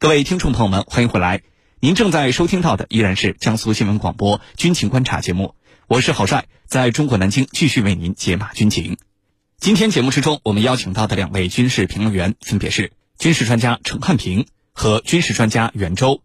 各位听众朋友们，欢迎回来。您正在收听到的依然是江苏新闻广播军情观察节目，我是郝帅，在中国南京继续为您解码军情。今天节目之中，我们邀请到的两位军事评论员分别是军事专家陈汉平和军事专家袁周。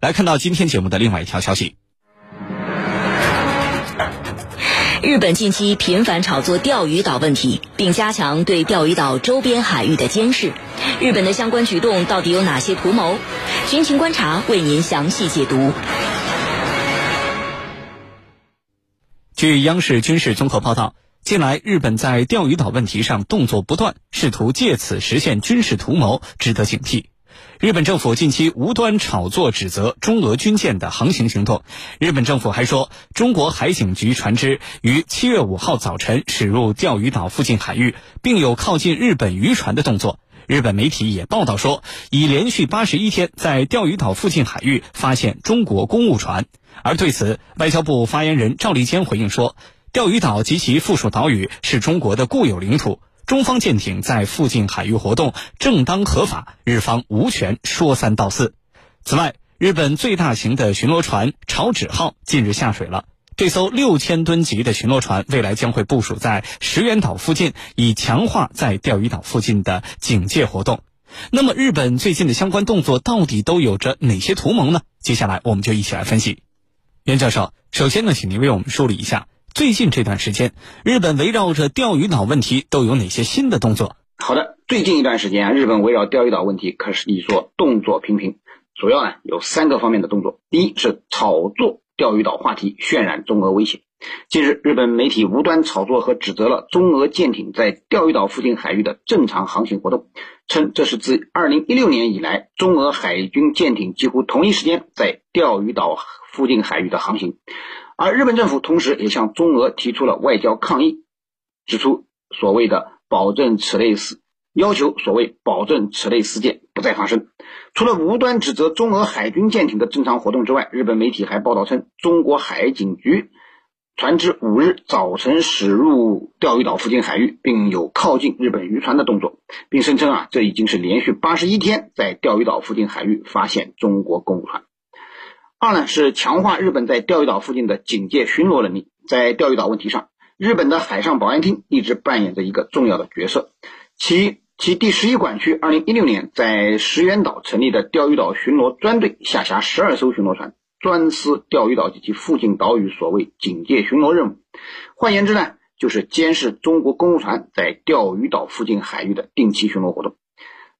来看到今天节目的另外一条消息。日本近期频繁炒作钓鱼岛问题，并加强对钓鱼岛周边海域的监视。日本的相关举动到底有哪些图谋？军情观察为您详细解读。据央视军事综合报道，近来日本在钓鱼岛问题上动作不断，试图借此实现军事图谋，值得警惕。日本政府近期无端炒作指责中俄军舰的航行行动。日本政府还说，中国海警局船只于七月五号早晨驶入钓鱼岛附近海域，并有靠近日本渔船的动作。日本媒体也报道说，已连续八十一天在钓鱼岛附近海域发现中国公务船。而对此，外交部发言人赵立坚回应说，钓鱼岛及其附属岛屿是中国的固有领土。中方舰艇在附近海域活动正当合法，日方无权说三道四。此外，日本最大型的巡逻船“朝旨号”近日下水了。这艘六千吨级的巡逻船未来将会部署在石垣岛附近，以强化在钓鱼岛附近的警戒活动。那么，日本最近的相关动作到底都有着哪些图谋呢？接下来，我们就一起来分析。袁教授，首先呢，请您为我们梳理一下。最近这段时间，日本围绕着钓鱼岛问题都有哪些新的动作？好的，最近一段时间，日本围绕钓鱼岛问题可是以说动作频频，主要呢有三个方面的动作。第一是炒作钓鱼岛话题，渲染中俄威胁。近日，日本媒体无端炒作和指责了中俄舰艇在钓鱼岛附近海域的正常航行活动，称这是自2016年以来，中俄海军舰艇几乎同一时间在钓鱼岛附近海域的航行。而日本政府同时也向中俄提出了外交抗议，指出所谓的保证此类事，要求所谓保证此类事件不再发生。除了无端指责中俄海军舰艇的正常活动之外，日本媒体还报道称，中国海警局船只五日早晨驶入钓鱼岛附近海域，并有靠近日本渔船的动作，并声称啊，这已经是连续八十一天在钓鱼岛附近海域发现中国公务船。二呢是强化日本在钓鱼岛附近的警戒巡逻能力。在钓鱼岛问题上，日本的海上保安厅一直扮演着一个重要的角色。其其第十一管区二零一六年在石垣岛成立的钓鱼岛巡逻专队，下辖十二艘巡逻船，专司钓鱼岛及其附近岛屿所谓警戒巡逻任务。换言之呢，就是监视中国公务船在钓鱼岛附近海域的定期巡逻活动。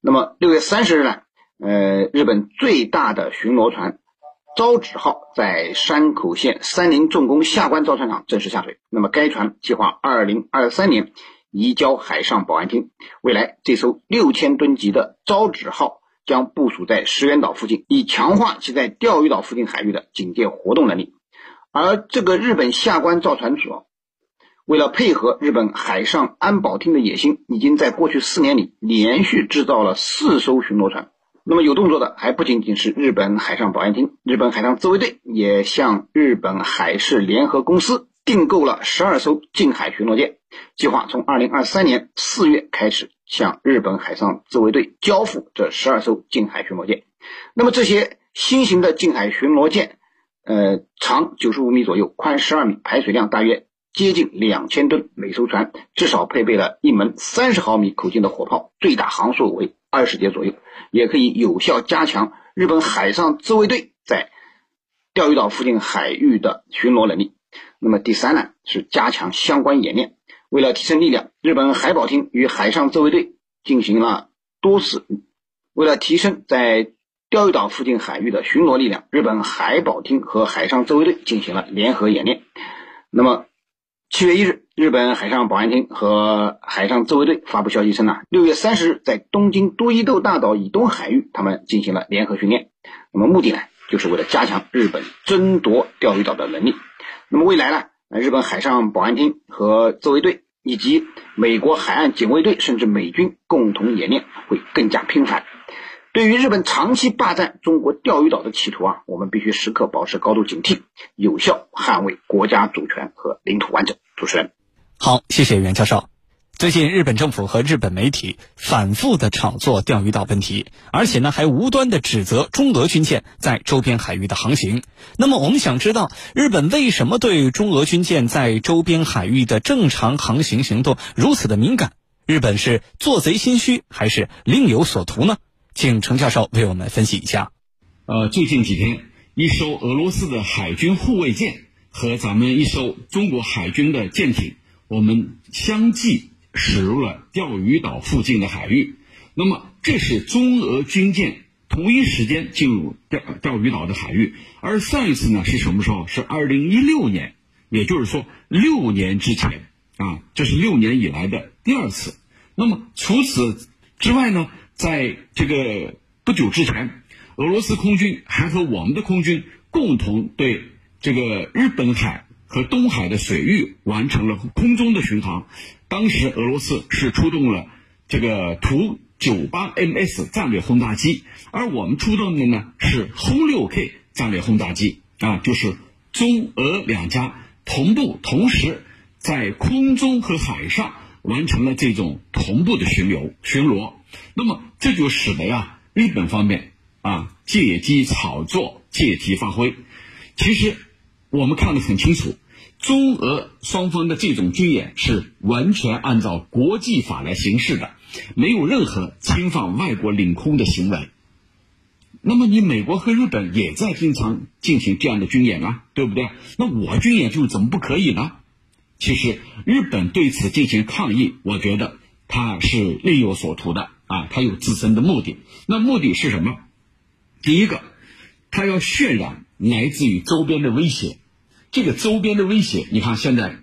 那么六月三十日呢，呃，日本最大的巡逻船。招旨号在山口县三菱重工下关造船厂正式下水。那么，该船计划二零二三年移交海上保安厅。未来，这艘六千吨级的招旨号将部署在石垣岛附近，以强化其在钓鱼岛附近海域的警戒活动能力。而这个日本下关造船所，为了配合日本海上安保厅的野心，已经在过去四年里连续制造了四艘巡逻船。那么有动作的还不仅仅是日本海上保安厅，日本海上自卫队也向日本海事联合公司订购了十二艘近海巡逻舰，计划从二零二三年四月开始向日本海上自卫队交付这十二艘近海巡逻舰。那么这些新型的近海巡逻舰，呃，长九十五米左右，宽十二米，排水量大约接近两千吨，每艘船至少配备了一门三十毫米口径的火炮，最大航速为。二十节左右，也可以有效加强日本海上自卫队在钓鱼岛附近海域的巡逻能力。那么第三呢，是加强相关演练。为了提升力量，日本海保厅与海上自卫队进行了多次。为了提升在钓鱼岛附近海域的巡逻力量，日本海保厅和海上自卫队进行了联合演练。那么。七月一日，日本海上保安厅和海上自卫队发布消息称呢，六月三十日在东京多伊豆大岛以东海域，他们进行了联合训练。那么目的呢，就是为了加强日本争夺钓鱼岛的能力。那么未来呢，日本海上保安厅和自卫队以及美国海岸警卫队甚至美军共同演练会更加频繁。对于日本长期霸占中国钓鱼岛的企图啊，我们必须时刻保持高度警惕，有效捍卫国家主权和领土完整。主持人，好，谢谢袁教授。最近，日本政府和日本媒体反复的炒作钓鱼岛问题，而且呢，还无端的指责中俄军舰在周边海域的航行。那么，我们想知道，日本为什么对中俄军舰在周边海域的正常航行行动如此的敏感？日本是做贼心虚，还是另有所图呢？请程教授为我们分析一下。呃，最近几天，一艘俄罗斯的海军护卫舰和咱们一艘中国海军的舰艇，我们相继。驶入了钓鱼岛附近的海域，那么这是中俄军舰同一时间进入钓钓鱼岛的海域，而上一次呢是什么时候？是二零一六年，也就是说六年之前啊，这是六年以来的第二次。那么除此之外呢，在这个不久之前，俄罗斯空军还和我们的空军共同对这个日本海。和东海的水域完成了空中的巡航，当时俄罗斯是出动了这个图九八 MS 战略轰炸机，而我们出动的呢是轰六 K 战略轰炸机啊，就是中俄两家同步同时在空中和海上完成了这种同步的巡游巡逻，那么这就使得呀日本方面啊借机炒作借题发挥，其实我们看得很清楚。中俄双方的这种军演是完全按照国际法来行事的，没有任何侵犯外国领空的行为。那么，你美国和日本也在经常进行这样的军演啊，对不对？那我军演就怎么不可以呢？其实，日本对此进行抗议，我觉得他是另有所图的啊，他有自身的目的。那目的是什么？第一个，他要渲染来自于周边的威胁。这个周边的威胁，你看现在，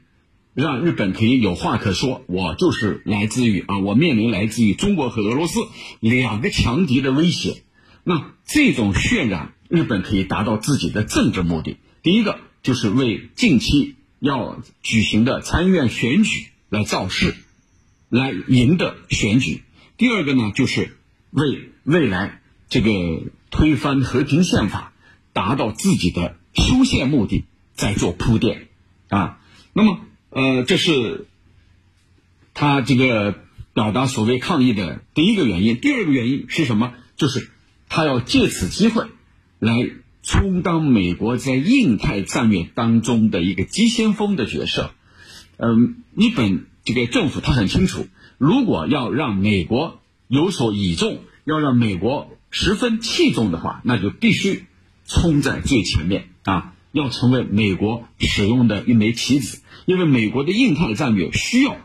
让日本可以有话可说。我就是来自于啊，我面临来自于中国和俄罗斯两个强敌的威胁。那这种渲染，日本可以达到自己的政治目的。第一个就是为近期要举行的参议院选举来造势，来赢得选举。第二个呢，就是为未来这个推翻和平宪法，达到自己的修宪目的。在做铺垫，啊，那么呃，这是他这个表达所谓抗议的第一个原因。第二个原因是什么？就是他要借此机会来充当美国在印太战略当中的一个急先锋的角色。嗯，日本这个政府他很清楚，如果要让美国有所倚重，要让美国十分器重的话，那就必须冲在最前面啊。要成为美国使用的一枚棋子，因为美国的印太战略需要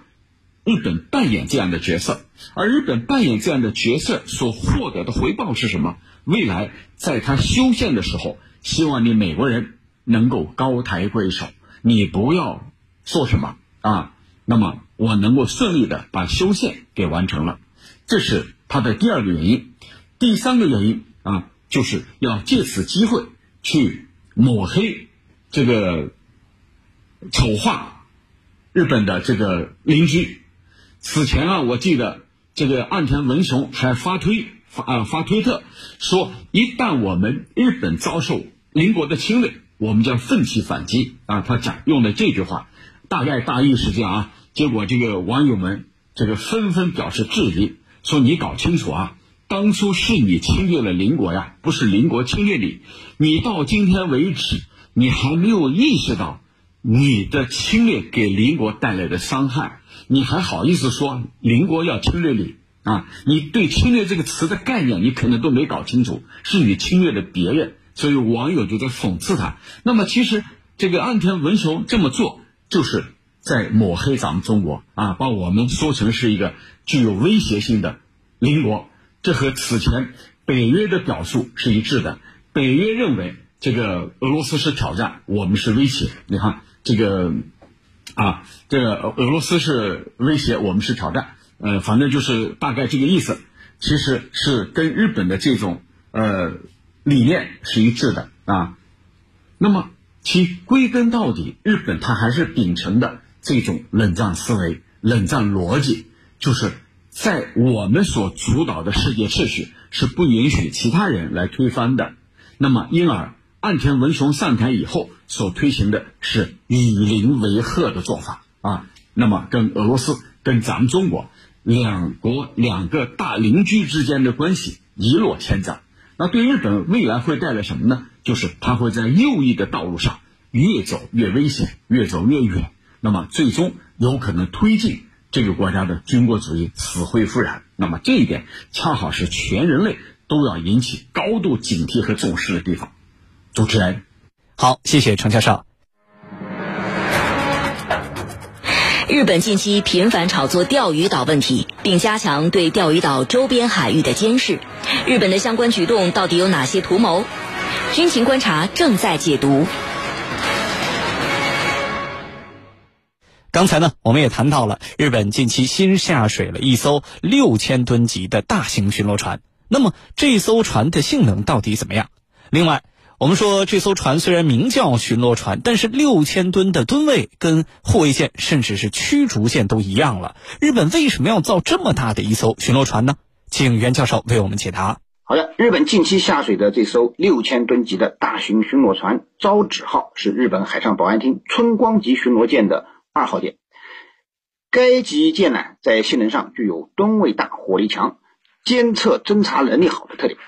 日本扮演这样的角色，而日本扮演这样的角色所获得的回报是什么？未来在他修宪的时候，希望你美国人能够高抬贵手，你不要做什么啊？那么我能够顺利的把修宪给完成了，这是他的第二个原因。第三个原因啊，就是要借此机会去。抹黑，这个丑化日本的这个邻居。此前啊，我记得这个岸田文雄还发推发啊发推特说，一旦我们日本遭受邻国的侵略，我们将奋起反击啊。他讲用的这句话，大概大意是这样啊。结果这个网友们这个纷纷表示质疑，说你搞清楚啊。当初是你侵略了邻国呀，不是邻国侵略你。你到今天为止，你还没有意识到你的侵略给邻国带来的伤害，你还好意思说邻国要侵略你啊？你对侵略这个词的概念，你可能都没搞清楚，是你侵略了别人。所以网友就在讽刺他。那么其实这个岸田文雄这么做，就是在抹黑咱们中国啊，把我们说成是一个具有威胁性的邻国。这和此前北约的表述是一致的。北约认为这个俄罗斯是挑战，我们是威胁。你看这个啊，这个俄罗斯是威胁，我们是挑战。呃，反正就是大概这个意思。其实是跟日本的这种呃理念是一致的啊。那么其归根到底，日本它还是秉承的这种冷战思维、冷战逻辑，就是。在我们所主导的世界秩序是不允许其他人来推翻的，那么因而岸田文雄上台以后所推行的是以邻为壑的做法啊，那么跟俄罗斯跟咱们中国两国两个大邻居之间的关系一落千丈。那对日本未来会带来什么呢？就是它会在右翼的道路上越走越危险，越走越远。那么最终有可能推进这个国家的军国主义死灰复燃。那么这一点恰好是全人类都要引起高度警惕和重视的地方。主持人，好，谢谢程教授。日本近期频繁炒作钓鱼岛问题，并加强对钓鱼岛周边海域的监视。日本的相关举动到底有哪些图谋？军情观察正在解读。刚才呢，我们也谈到了日本近期新下水了一艘六千吨级的大型巡逻船。那么这艘船的性能到底怎么样？另外，我们说这艘船虽然名叫巡逻船，但是六千吨的吨位跟护卫舰甚至是驱逐舰都一样了。日本为什么要造这么大的一艘巡逻船呢？请袁教授为我们解答。好的，日本近期下水的这艘六千吨级的大型巡逻船“招指号”是日本海上保安厅春光级巡逻舰的。二号舰，该级舰呢，在性能上具有吨位大、火力强、监测侦察能力好的特点。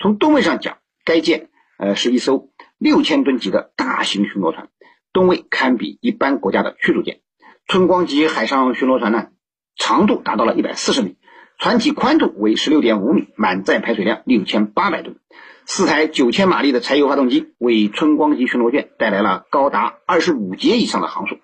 从吨位上讲，该舰呃是一艘六千吨级的大型巡逻船，吨位堪比一般国家的驱逐舰。春光级海上巡逻船呢，长度达到了一百四十米，船体宽度为十六点五米，满载排水量六千八百吨。四台九千马力的柴油发动机为春光级巡逻舰带来了高达二十五节以上的航速。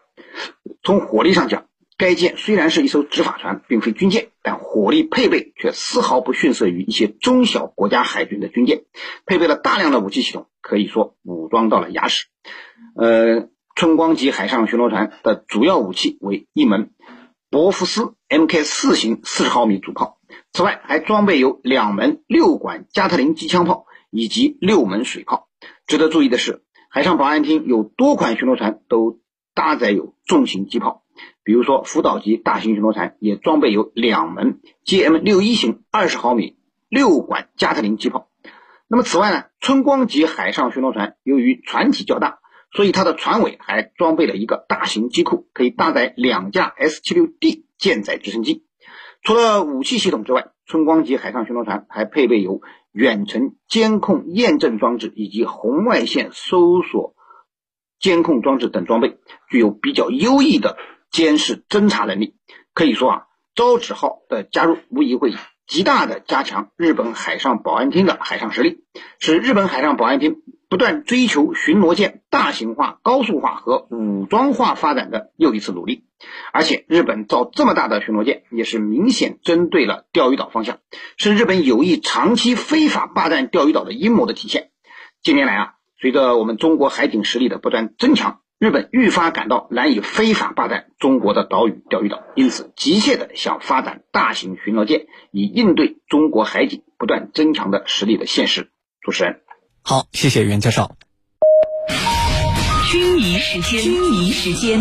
从火力上讲，该舰虽然是一艘执法船，并非军舰，但火力配备却丝毫不逊色于一些中小国家海军的军舰，配备了大量的武器系统，可以说武装到了牙齿。呃，春光级海上巡逻船的主要武器为一门博福斯 Mk 四型四十毫米主炮，此外还装备有两门六管加特林机枪炮以及六门水炮。值得注意的是，海上保安厅有多款巡逻船都。搭载有重型机炮，比如说福岛级大型巡逻船也装备有两门 G M 六一型二十毫米六管加特林机炮。那么此外呢，春光级海上巡逻船由于船体较大，所以它的船尾还装备了一个大型机库，可以搭载两架 S 七六 D 舰载直升机。除了武器系统之外，春光级海上巡逻船还配备有远程监控验证装置以及红外线搜索。监控装置等装备具有比较优异的监视侦察能力，可以说啊，招指号的加入无疑会极大的加强日本海上保安厅的海上实力，是日本海上保安厅不断追求巡逻舰大型化、高速化和武装化发展的又一次努力。而且，日本造这么大的巡逻舰，也是明显针对了钓鱼岛方向，是日本有意长期非法霸占钓鱼岛的阴谋的体现。近年来啊。随着我们中国海警实力的不断增强，日本愈发感到难以非法霸占中国的岛屿钓鱼岛，因此急切的想发展大型巡逻舰，以应对中国海警不断增强的实力的现实。主持人，好，谢谢袁教授。军迷时间，军迷时间。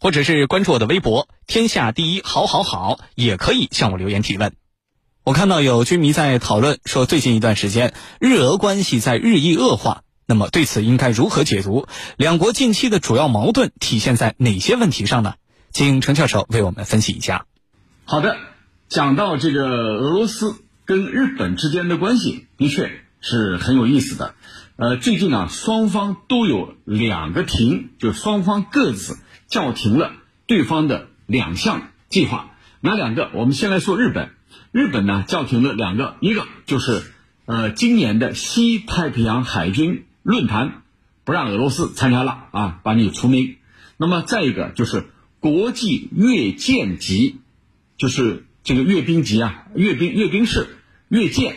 或者是关注我的微博“天下第一好好好”，也可以向我留言提问。我看到有军迷在讨论说，最近一段时间日俄关系在日益恶化，那么对此应该如何解读？两国近期的主要矛盾体现在哪些问题上呢？请程教授为我们分析一下。好的，讲到这个俄罗斯跟日本之间的关系，的确是很有意思的。呃，最近啊，双方都有两个停，就双方各自。叫停了对方的两项计划，哪两个？我们先来说日本。日本呢叫停了两个，一个就是呃今年的西太平洋海军论坛，不让俄罗斯参加了啊，把你除名。那么再一个就是国际阅舰级，就是这个阅兵级啊，阅兵阅兵式阅舰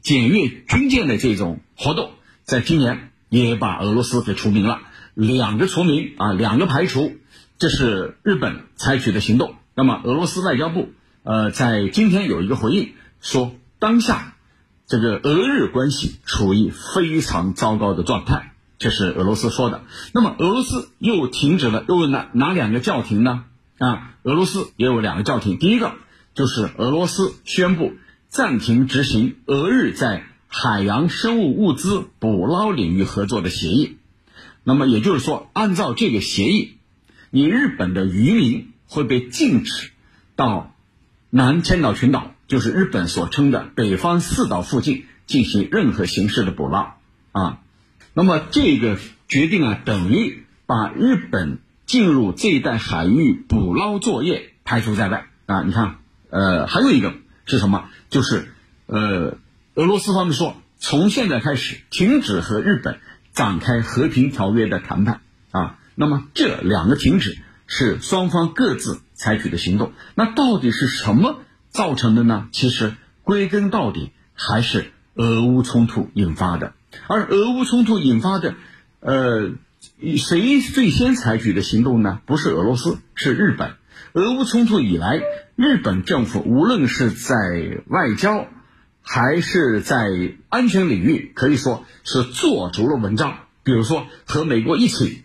检阅军舰的这种活动，在今年也把俄罗斯给除名了。两个除名啊，两个排除，这是日本采取的行动。那么俄罗斯外交部呃在今天有一个回应，说当下这个俄日关系处于非常糟糕的状态，这是俄罗斯说的。那么俄罗斯又停止了，又哪哪两个叫停呢？啊，俄罗斯也有两个叫停。第一个就是俄罗斯宣布暂停执行俄日在海洋生物物资捕捞领域合作的协议。那么也就是说，按照这个协议，你日本的渔民会被禁止到南千岛群岛，就是日本所称的北方四岛附近进行任何形式的捕捞啊。那么这个决定啊，等于把日本进入这一带海域捕捞作业排除在外啊。你看，呃，还有一个是什么？就是呃，俄罗斯方面说，从现在开始停止和日本。展开和平条约的谈判啊，那么这两个停止是双方各自采取的行动。那到底是什么造成的呢？其实归根到底还是俄乌冲突引发的。而俄乌冲突引发的，呃，谁最先采取的行动呢？不是俄罗斯，是日本。俄乌冲突以来，日本政府无论是在外交，还是在安全领域，可以说是做足了文章。比如说，和美国一起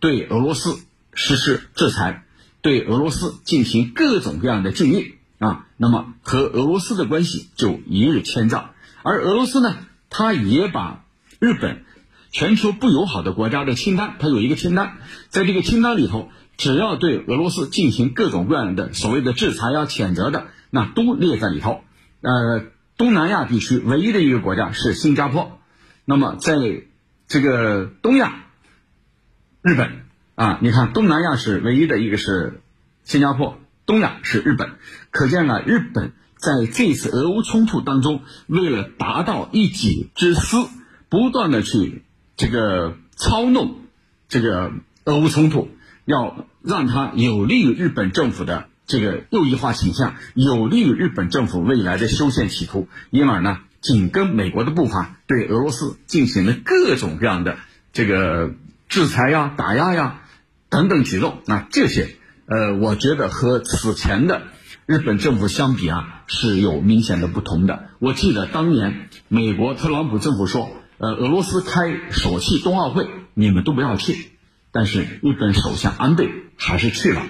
对俄罗斯实施制裁，对俄罗斯进行各种各样的禁运啊，那么和俄罗斯的关系就一日千丈。而俄罗斯呢，他也把日本全球不友好的国家的清单，它有一个清单，在这个清单里头，只要对俄罗斯进行各种各样的所谓的制裁呀、谴责的，那都列在里头。呃。东南亚地区唯一的一个国家是新加坡，那么在这个东亚，日本啊，你看东南亚是唯一的一个是新加坡，东亚是日本，可见呢，日本在这次俄乌冲突当中，为了达到一己之私，不断的去这个操弄这个俄乌冲突，要让它有利于日本政府的。这个右翼化倾向有利于日本政府未来的修宪企图，因而呢，紧跟美国的步伐，对俄罗斯进行了各种各样的这个制裁呀、打压呀等等举动。那这些，呃，我觉得和此前的日本政府相比啊，是有明显的不同的。我记得当年美国特朗普政府说，呃，俄罗斯开首汽冬奥会，你们都不要去，但是日本首相安倍还是去了，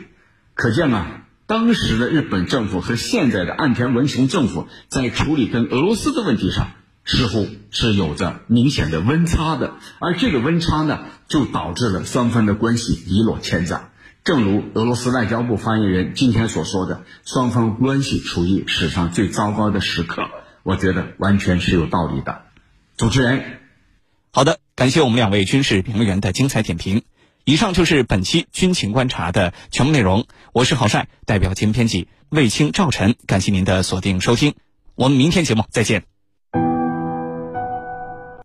可见啊。当时的日本政府和现在的岸田文雄政府在处理跟俄罗斯的问题上，似乎是有着明显的温差的，而这个温差呢，就导致了双方的关系一落千丈。正如俄罗斯外交部发言人今天所说的，双方关系处于史上最糟糕的时刻，我觉得完全是有道理的。主持人，好的，感谢我们两位军事评论员的精彩点评。以上就是本期军情观察的全部内容。我是郝帅，代表节目编辑卫青、赵晨，感谢您的锁定收听。我们明天节目再见。